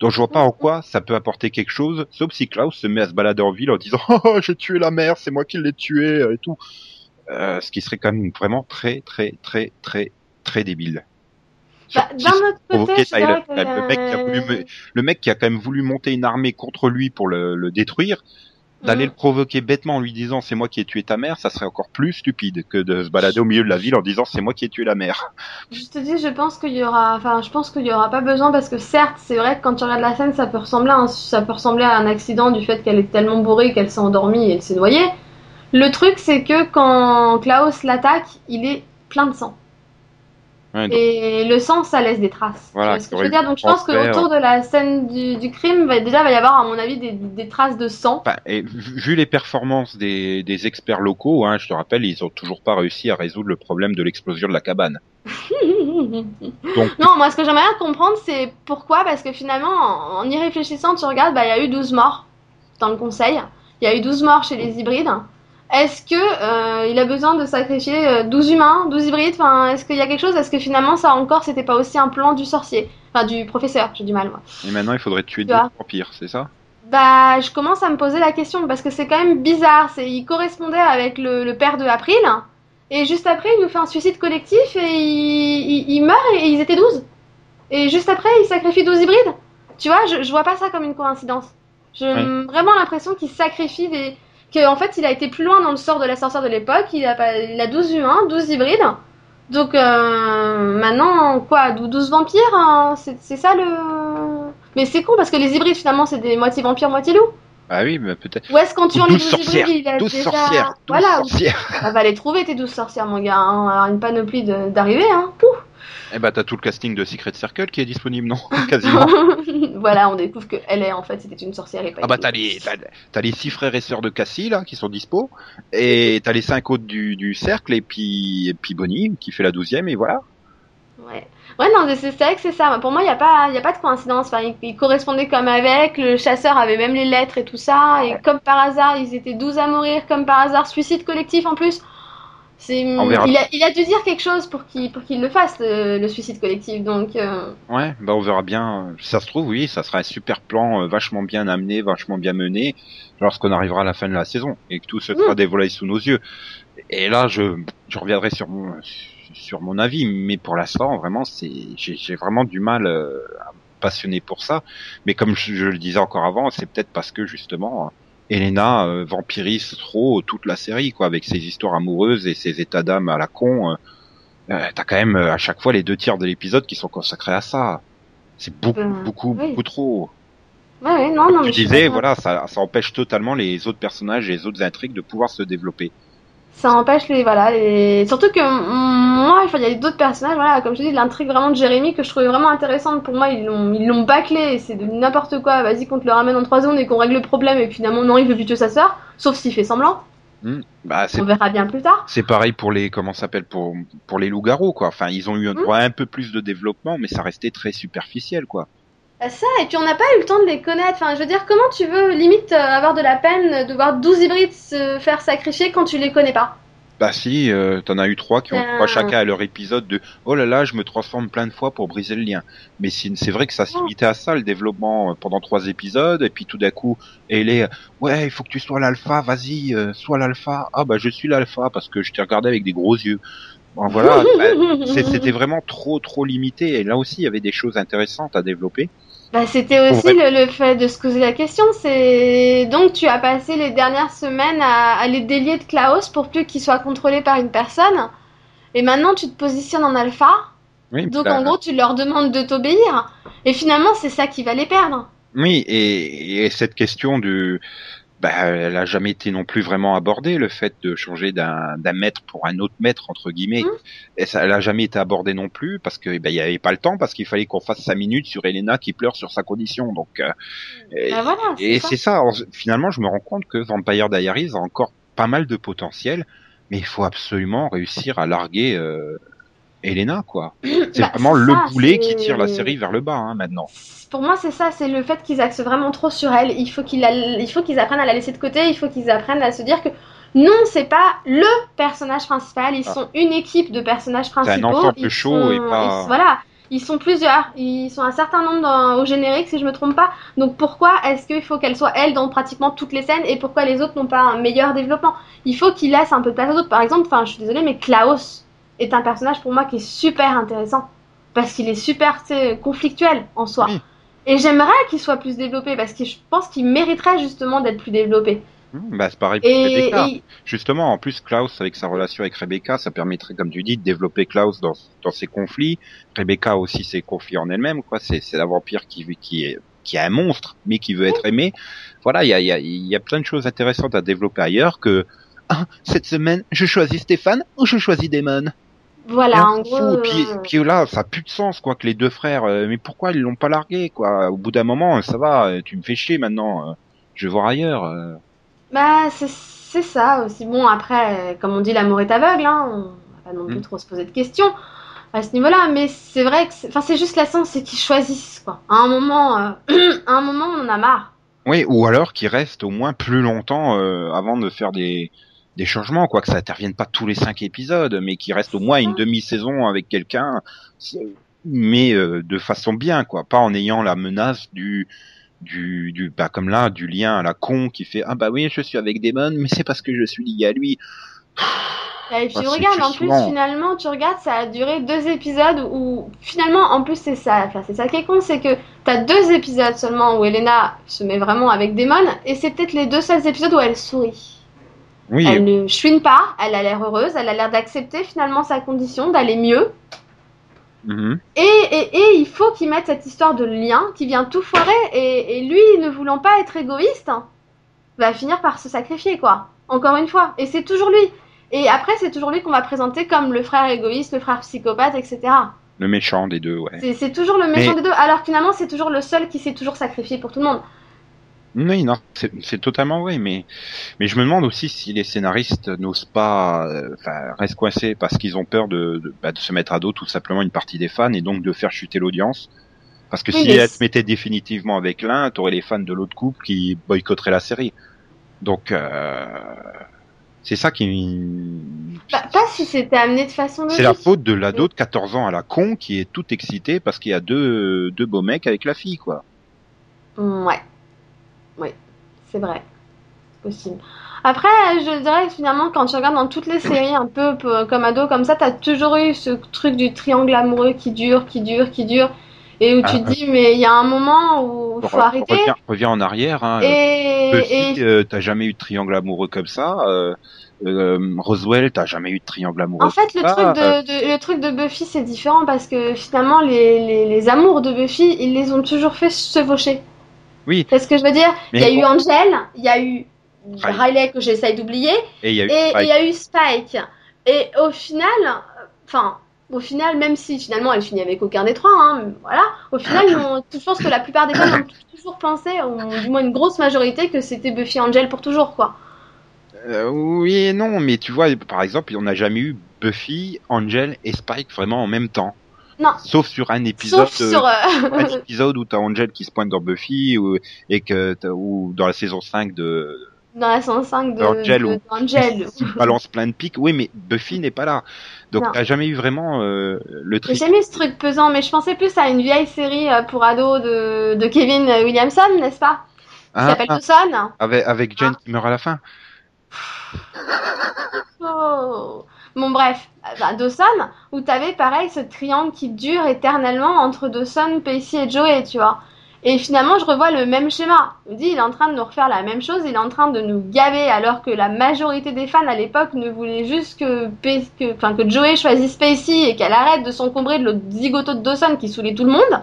Donc je vois pas en quoi ça peut apporter quelque chose, sauf si Klaus se met à se balader en ville en disant, oh, j'ai tué la mère, c'est moi qui l'ai tué et tout. Euh, ce qui serait quand même vraiment très, très, très, très, très débile. Bah, D'un autre côté, je dirais Tyler. que Le mec qui a voulu me- le mec qui a quand même voulu monter une armée contre lui pour le, le détruire, d'aller Mhm. le provoquer bêtement en lui disant c'est moi qui ai tué ta mère, ça serait encore plus stupide que de se balader au milieu de la ville en disant c'est moi qui ai tué la mère. Je te dis, je pense qu'il y aura, enfin, je pense qu'il y aura pas besoin parce que certes, c'est vrai que quand tu regardes la scène, ça peut ressembler à un, ça peut ressembler à un accident du fait qu'elle est tellement bourrée qu'elle s'est endormie et elle s'est noyée. Le truc, c'est que quand Klaus l'attaque, il est plein de sang. Ouais, donc, Et le sang, ça laisse des traces. Voilà, ce que je veux aurait dire? Donc je pense qu'autour de la scène du, du crime, va, déjà, va y avoir, à mon avis, des, des traces de sang. et vu les performances des, des experts locaux, hein, je te rappelle, ils ont toujours pas réussi à résoudre le problème de l'explosion de la cabane. Donc, Non, moi, ce que j'aimerais bien comprendre, c'est pourquoi, parce que finalement, en, en y réfléchissant, tu regardes, bah, il y a eu 12 morts dans le conseil. il y a eu 12 morts chez les hybrides. Est-ce que euh, il a besoin de sacrifier euh, 12 humains, 12 hybrides? Enfin, est-ce qu'il y a quelque chose? Est-ce que finalement ça encore c'était pas aussi un plan du sorcier? Enfin, du professeur, j'ai du mal moi. Et maintenant, il faudrait tuer Tu deux vois. vampires, c'est ça? Bah, je commence à me poser la question parce que c'est quand même bizarre. C'est, il correspondait avec le, le père de April et juste après il nous fait un suicide collectif et il, il, il meurt et ils étaient 12. Et juste après il sacrifie 12 hybrides. Tu vois, je, je vois pas ça comme une coïncidence. J'ai Oui. vraiment l'impression qu'il sacrifie des. Que en fait il a été plus loin dans le sort de la sorcière de l'époque. Il a, il a 12 humains, 12 hybrides. Donc euh, maintenant, quoi, 12 vampires, hein, c'est ça le. Mais c'est con parce que les hybrides finalement c'est des moitié vampires, moitié loups. Ah oui, mais peut-être. Ou est-ce qu'en tuant Ou les 12 12 sorcières, hybrides, il a 12 déjà... sorcières, 12 voilà, sorcières. ça va les trouver tes 12 sorcières, mon gars. Hein. Alors, une panoplie d'arrivées, hein. Pouf. Eh bah, t'as tout le casting de Secret Circle qui est disponible, non Quasiment. voilà, on découvre que elle est en fait c'était une sorcière et pas Ah bah t'as les t'as, les six frères et sœurs de Cassie là qui sont dispo et t'as les cinq autres du, du cercle et puis et puis Bonnie qui fait la douzième et voilà. Ouais. Ouais, non, c'est vrai que c'est ça. Pour moi, il n'y a, pas- y a pas de coïncidence. Enfin, ils, ils correspondaient comme avec. Le chasseur avait même les lettres et tout ça. Et comme par hasard, ils étaient 12 à mourir. Comme par hasard, suicide collectif en plus. Verra. il, a, il a dû dire quelque chose pour qu'il, pour qu'il le fasse, le, le suicide collectif. Donc, euh, Ouais, bah on verra bien. Ça se trouve oui, ça sera un super plan euh, vachement bien amené, vachement bien mené lorsqu'on arrivera à la fin de la saison et que tout se sera Mm. dévoilé sous nos yeux. Et là je je reviendrai sur mon sur mon avis, mais pour l'instant vraiment c'est j'ai vraiment du mal euh, à me passionner pour ça. Mais comme je, je le disais encore avant, c'est peut-être parce que justement Elena euh, vampirise trop toute la série, quoi, avec ses histoires amoureuses et ses états d'âme à la con. euh, euh, T'as quand même euh, à chaque fois les deux tiers de l'épisode qui sont consacrés à ça. C'est beaucoup, beaucoup, oui. beaucoup trop. ouais, non, non, tu mais disais, voilà, ça, ça empêche totalement les autres personnages et les autres intrigues de pouvoir se développer. Ça empêche les voilà les surtout que moi il y a d'autres personnages voilà comme je te dis l'intrigue vraiment de Jérémy que je trouvais vraiment intéressante pour moi ils l'ont ils l'ont bâclé c'est de n'importe quoi vas-y qu'on te le ramène en trois secondes et qu'on règle le problème et finalement non il veut plus tuer sa sœur sauf s'il fait semblant Hmm. Bah, on verra bien plus tard c'est pareil pour les comment s'appelle pour pour les loups-garous quoi. Enfin, ils ont eu un Hmm. droit un peu plus de développement, mais ça restait très superficiel quoi. Bah, ça et puis on n'a pas eu le temps de les connaître enfin je veux dire comment tu veux limite euh, avoir de la peine de voir 12 hybrides se faire sacrifier quand tu les connais pas? Bah si, euh, t'en as eu trois qui ont Euh. trois chacun à leur épisode de oh là là, je me transforme plein de fois pour briser le lien. Mais c'est vrai que ça se limitait à ça le développement euh, pendant trois épisodes et puis tout d'un coup, elle est ouais, il faut que tu sois l'alpha, vas-y, euh, sois l'alpha. Ah bah je suis l'alpha parce que je t'ai regardé avec des gros yeux. Bon voilà, bah, c'était vraiment trop trop limité et là aussi il y avait des choses intéressantes à développer. Bah, c'était aussi Ouais. le, le fait de se poser la question. C'est donc tu as passé les dernières semaines à, à les délier de Klaus pour plus qu'il soit contrôlé par une personne. Et maintenant tu te positionnes en alpha. Oui, Donc bah, en gros tu leur demandes de t'obéir. Et finalement c'est ça qui va les perdre. Oui, et, et cette question du, bah, elle a jamais été non plus vraiment abordée, le fait de changer d'un maître pour un autre maître entre guillemets. Et ça, elle a jamais été abordée non plus parce que, bah, il y avait pas le temps parce qu'il fallait qu'on fasse cinq minutes sur Elena qui pleure sur sa condition. Donc, euh, et, Bah, voilà, et ça. c'est ça. Alors, finalement, je me rends compte que Vampire Diaries a encore pas mal de potentiel, mais il faut absolument réussir à larguer euh, Elena, quoi. C'est Bah, vraiment c'est le ça, boulet qui c'est- tire la série vers le bas hein, maintenant. Pour moi, c'est ça, c'est le fait qu'ils axent vraiment trop sur elle. Il faut qu'ils apprennent à la laisser de côté, il faut qu'ils apprennent à se dire que non, c'est pas le personnage principal, ils Ah. sont une équipe de personnages un principaux. ensemble ils chaud sont- et pas- ils- voilà, ils sont plusieurs, ils sont un certain nombre dans- au générique si je me trompe pas. Donc pourquoi est-ce qu'il faut qu'elle soit elle dans pratiquement toutes les scènes et pourquoi les autres n'ont pas un meilleur développement? Il faut qu'ils laissent un peu de place aux autres. Par exemple, enfin, je suis désolée, mais Klaus est un personnage pour moi qui est super intéressant parce qu'il est super conflictuel en soi. Et j'aimerais qu'il soit plus développé parce que je pense qu'il mériterait justement d'être plus développé. Hmm, Bah, c'est pareil pour Et, Rebecca. et- Justement, en plus, Klaus, avec sa relation avec Rebecca, ça permettrait, comme tu dis, de développer Klaus dans, dans ses conflits. Rebecca aussi ses conflits en elle-même, quoi. C'est, c'est la vampire qui, qui est, qui est un monstre, mais qui veut être aimé. Voilà, il y a, y, a, y a plein de choses intéressantes à développer ailleurs que, ah, cette semaine, je choisis Stéphane ou je choisis Damon? Voilà, en gros. Puis, euh, puis là, ça a plus de sens, quoi, que les deux frères. euh, mais pourquoi ils l'ont pas largué, quoi? Au bout d'un moment, ça va, euh, tu me fais chier maintenant. je vais voir ailleurs. Bah, c'est ça aussi. Bon, après, comme on dit, l'amour est aveugle, hein. On va pas non plus Mm. trop se poser de questions à ce niveau-là. Mais c'est vrai que, c'est- enfin, c'est juste la sens, c'est qu'ils choisissent, quoi. À un moment, euh, à un moment, on en a marre. Oui, ou alors qu'ils restent au moins plus longtemps euh, avant de faire des, des changements, quoi, que ça intervienne pas tous les cinq épisodes, mais qu'ils restent au moins une demi-saison avec quelqu'un, mais euh, de façon bien, quoi, pas en ayant la menace du du, du bah comme là du lien à la con qui fait ah bah oui je suis avec Damon mais c'est parce que je suis lié à lui. Et puis Ah, c'est regarde, en plus, finalement, tu regardes, ça a duré deux épisodes où, finalement, en plus, c'est ça, enfin, c'est ça qui est con, c'est que t'as deux épisodes seulement où Elena se met vraiment avec Damon, et c'est peut-être les deux seuls épisodes où elle sourit. Oui Elle ne chouine pas, elle a l'air heureuse, elle a l'air d'accepter finalement sa condition, d'aller mieux. mhm. Et, et, et il faut qu'ils mettent cette histoire de lien qui vient tout foirer, et, et lui, ne voulant pas être égoïste, va finir par se sacrifier, quoi. Encore une fois. Et c'est toujours lui. Et après, c'est toujours lui qu'on va présenter comme le frère égoïste, le frère psychopathe, etc. le méchant des deux ouais C'est- C'est toujours le méchant Mais- des deux, alors finalement, c'est toujours le seul qui s'est toujours sacrifié pour tout le monde. Oui, non, c'est totalement vrai, mais mais je me demande aussi si les scénaristes n'osent pas, euh, enfin, restent coincés parce qu'ils ont peur de de, bah, de se mettre à dos tout simplement une partie des fans et donc de faire chuter l'audience. Parce que Oui, si mais elle se mettait définitivement avec l'un, t'aurais les fans de l'autre couple qui boycotteraient la série. Donc euh, c'est ça qui Bah, pas si c'était amené de façon logique. c'est la faute de l'ado de 14 ans à la con qui est tout excité parce qu'il y a deux deux beaux mecs avec la fille quoi. Ouais. Oui, c'est vrai. C'est possible. Après, je dirais que finalement, quand tu regardes dans toutes les séries, un peu peu comme ado, comme ça, t'as toujours eu ce truc du triangle amoureux qui dure, qui dure, qui dure, et où tu Ah, te dis, mais il y a un moment où il faut arrêter. Reviens, reviens en arrière. Hein, Et, Buffy, et euh, t'as jamais eu de triangle amoureux comme ça. Euh, euh, Roswell, t'as jamais eu de triangle amoureux. en fait, le comme ça. truc Euh, de, de- le truc de Buffy, c'est différent parce que finalement, les, les, les amours de Buffy, ils les ont toujours fait chevaucher. Oui. C'est ce que je veux dire? Il y a eu. Angel, il y a eu Riley. Que j'essaye d'oublier, et il y a eu Spike. il y a eu Spike. Et au final, enfin, au final, même si finalement elle finit avec aucun des trois, hein, voilà, au final, ont- je pense que la plupart des gens ont toujours pensé, ou du moins une grosse majorité, que c'était Buffy Angel pour toujours, quoi. Euh, oui et non, mais tu vois, par exemple, on n'a jamais eu Buffy, Angel et Spike vraiment en même temps. Non. Sauf sur un épisode. Sauf sur. euh, un épisode où t'as Angel qui se pointe dans Buffy ou, et que ou dans la saison 5 de dans la 105 de, Angel de- d'Angel. qui balance plein de pics. Oui, mais Buffy n'est pas là. Donc t'as jamais eu vraiment euh, le J'ai tri. jamais eu ce truc pesant, mais je pensais plus à une vieille série euh, pour ados de, de Kevin Williamson, n'est-ce pas? Qui Ah, s'appelle ah, Dawson. avec avec Jen qui meurt à la fin. Oh. Bon bref, Dawson, où t'avais pareil ce triangle qui dure éternellement entre Dawson, Pacey et Joey, tu vois. Et finalement, je revois le même schéma. Dis, il est en train de nous refaire la même chose, il est en train de nous gaver, alors que la majorité des fans à l'époque ne voulaient juste que Joey choisisse Pacey et qu'elle arrête de s'encombrer de l'autre zigoto de Dawson qui saoulait tout le monde.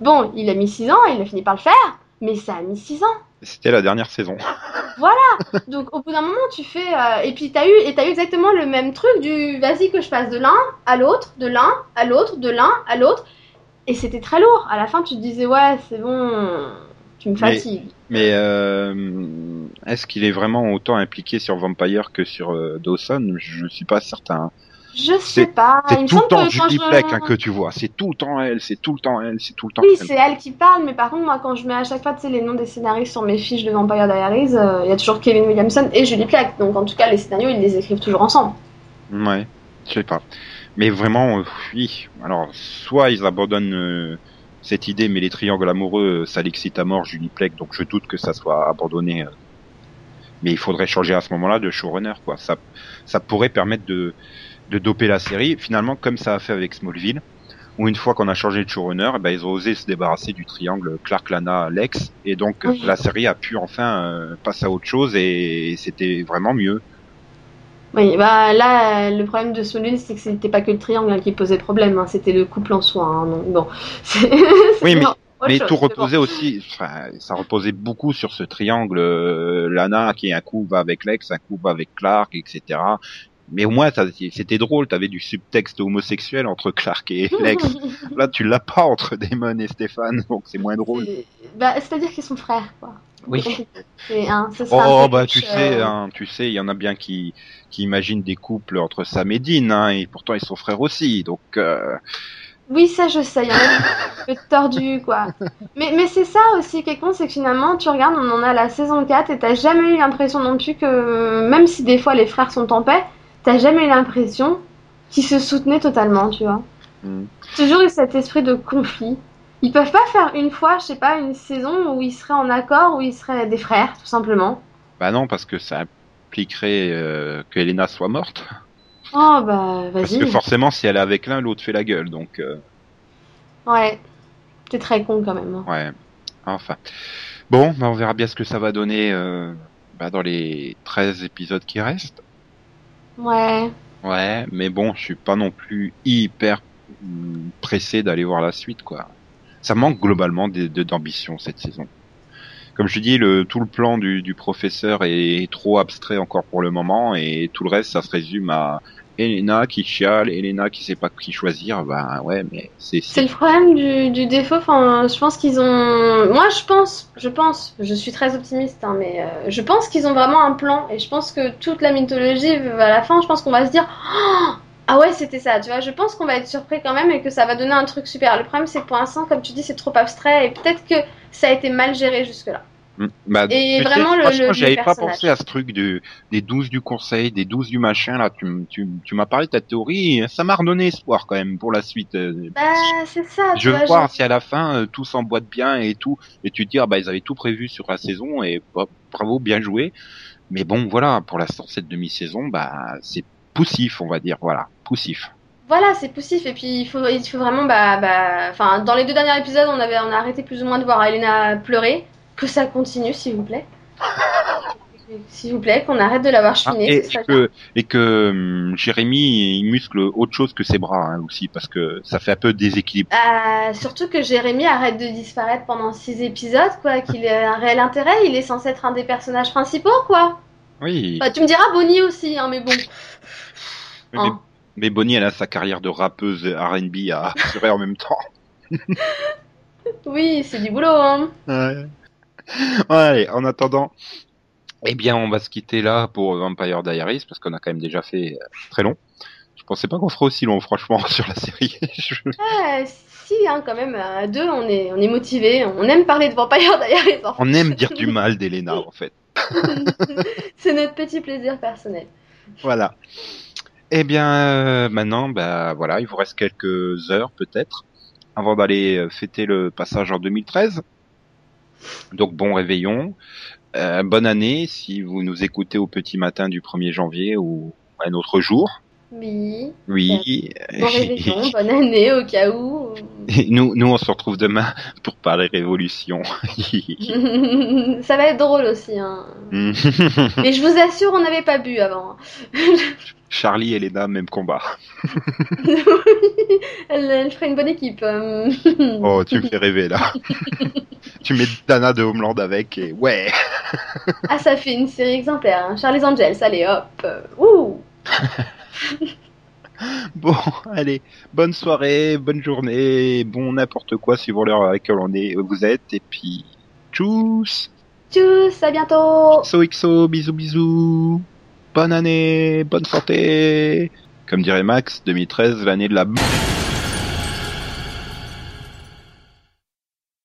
Bon, il a mis 6 ans, il a fini par le faire, mais ça a mis 6 ans. C'était la dernière saison. Donc au bout d'un moment tu fais euh, et puis t'as eu et t'as eu exactement le même truc du vas-y que je passe de l'un à l'autre, de l'un à l'autre, de l'un à l'autre et c'était très lourd. À la fin tu te disais ouais c'est bon, tu me fatigues. Mais euh, est-ce qu'il est vraiment autant impliqué sur Vampire que sur euh, Dawson? Je ne suis pas certain. Je sais pas. C'est tout le temps Julie je- Plec hein, que tu vois. C'est tout le temps elle, c'est tout le temps elle, c'est tout le temps Oui, c'est elle qui parle, mais par contre, moi, quand je mets à chaque fois les noms des scénaristes sur mes fiches de Vampire Diaries, euh, il y a toujours Kevin Williamson et Julie Plec. Donc, en tout cas, les scénarios, ils les écrivent toujours ensemble. Ouais, je sais pas. Mais vraiment, euh, oui. Alors, soit ils abandonnent euh, cette idée, mais les triangles amoureux, ça l'excite à mort, Julie Plec, donc je doute que ça soit abandonné. Mais il faudrait changer à ce moment-là de showrunner, quoi. Ça, ça pourrait permettre de, de doper la série, finalement, comme ça a fait avec Smallville, où une fois qu'on a changé de showrunner, eh ben, ils ont osé se débarrasser du triangle Clark, Lana, Lex, et donc Oui. la série a pu enfin euh, passer à autre chose, et c'était vraiment mieux. Oui, bah là, le problème de Smallville, c'est que c'était pas que le triangle hein, qui posait problème, hein, c'était le couple en soi. hein, donc bon. Oui, mais- autre Mais chose, tout bon. reposait aussi, enfin, ça reposait beaucoup sur ce triangle euh, Lana qui un coup va avec Lex, un coup va avec Clark, etc. Mais au moins, ça- c'était drôle, t'avais du subtexte homosexuel entre Clark et Lex. Là, tu l'as pas entre Damon et Stéphane, donc c'est moins drôle. C'est- Bah, c'est-à-dire qu'ils sont frères, quoi. Oui. Sera un Oh peu bah tu euh, sais, hein, tu sais, il y en a bien qui qui imaginent des couples entre Sam et Dean, hein, et pourtant ils sont frères aussi, donc euh, Oui, ça je sais, il y en a un peu tordu quoi. Mais, mais c'est ça aussi qui est con, c'est que finalement tu regardes, on en a la saison 4 et t'as jamais eu l'impression non plus que, même si des fois les frères sont en paix, t'as jamais eu l'impression qu'ils se soutenaient totalement, tu vois. Mm. Toujours eu cet esprit de conflit. Ils peuvent pas faire une fois, je sais pas, une saison où ils seraient en accord, où ils seraient des frères, tout simplement. Bah non, parce que ça impliquerait euh, que Elena soit morte. Oh bah Parce que vas-y. forcément, si elle est avec l'un, l'autre fait la gueule. Donc, euh, Ouais. T'es très con quand même. hein. ouais. Enfin. Bon, bah on verra bien ce que ça va donner euh, bah, dans les 13 épisodes qui restent. Ouais. Ouais, mais bon, je suis pas non plus hyper pressé d'aller voir la suite, quoi. Ça manque globalement d'ambition cette saison. Comme je dis, le, tout le plan du professeur est trop abstrait encore pour le moment, et tout le reste, ça se résume à Elena qui chiale, Elena qui sait pas qui choisir. Bah ouais, mais c'est C'est le problème du, du défaut. Enfin, je pense qu'ils ont. Moi, je pense, je pense, je suis très optimiste, hein, mais euh, je pense qu'ils ont vraiment un plan. Et je pense que toute la mythologie, à la fin, je pense qu'on va se dire Oh Ah ouais, c'était ça, tu vois. Je pense qu'on va être surpris quand même et que ça va donner un truc super. Le problème, c'est que pour l'instant, comme tu dis, c'est trop abstrait et peut-être que ça a été mal géré jusque-là. Bah, Et vraiment, le- franchement, j'avais pas pensé à ce truc de, des 12 du conseil, des 12 du machin, là. Tu, m- tu, tu m'as parlé de ta théorie, ça m'a redonné espoir quand même pour la suite. euh. Bah, c'est ça, je veux voir si à la fin euh, tout s'emboîte bien et tout, et tu te dis ah bah ils avaient tout prévu sur la saison et bah, bravo bien joué. Mais bon voilà pour l'instant cette demi-saison bah c'est poussif on va dire voilà poussif. Voilà, c'est poussif et puis il faut, il faut vraiment bah, bah, enfin, dans les deux derniers épisodes, on avait, on a arrêté plus ou moins de voir Elena pleurer. Que ça continue, s'il vous plaît. s'il vous plaît, qu'on arrête de l'avoir Ah, chouinée. et, que et que hum, Jérémy il muscle autre chose que ses bras hein, aussi parce que ça fait un peu déséquilibre. Euh, surtout que Jérémy arrête de disparaître pendant six épisodes, quoi. Qu'il ait un réel intérêt. Il est censé être un des personnages principaux, quoi. Oui. Bah, tu me diras Bonnie aussi, hein, mais bon. mais, hein. mais Bonnie elle a sa carrière de rappeuse R&B à assurer en même temps. Oui, c'est du boulot, hein. Ouais. Allez, en attendant, eh bien, on va se quitter là pour Vampire Diaries parce qu'on a quand même déjà fait euh, très long. Je pensais pas qu'on ferait aussi long, franchement, sur la série. Je- Ouais, si, hein, quand même. À deux, on est, on est motivé. On aime parler de Vampire Diaries. en fait. On aime dire du mal d'Elena, en fait. c'est notre petit plaisir personnel. Voilà. Eh bien, euh, maintenant, bah voilà, il vous reste quelques heures peut-être avant d'aller euh, fêter le passage en 2013. Donc bon réveillon, Euh, bonne année si vous nous écoutez au petit matin du 1er janvier ou un autre jour. Oui. Oui. Bon réveillon, bonne année au cas où. Nous, nous, on se retrouve demain pour parler révolution. Ça va être drôle aussi. Hein. Et je vous assure, on n'avait pas bu avant. Charlie et Lena, même combat. elle, elle ferait une bonne équipe. euh. Oh, tu me fais rêver là. tu mets Dana de Homeland avec et ouais. Ah, ça fait une série exemplaire. Hein. Charlie's Angels, allez hop. euh, Ouh. Bon, allez, bonne soirée, bonne journée, bon n'importe quoi suivant l'heure à laquelle on est, vous êtes, et puis tchuss, Tchuss, à bientôt. XOXO, bisous bisous, bonne année, bonne santé, comme dirait Max, 2013, l'année de la...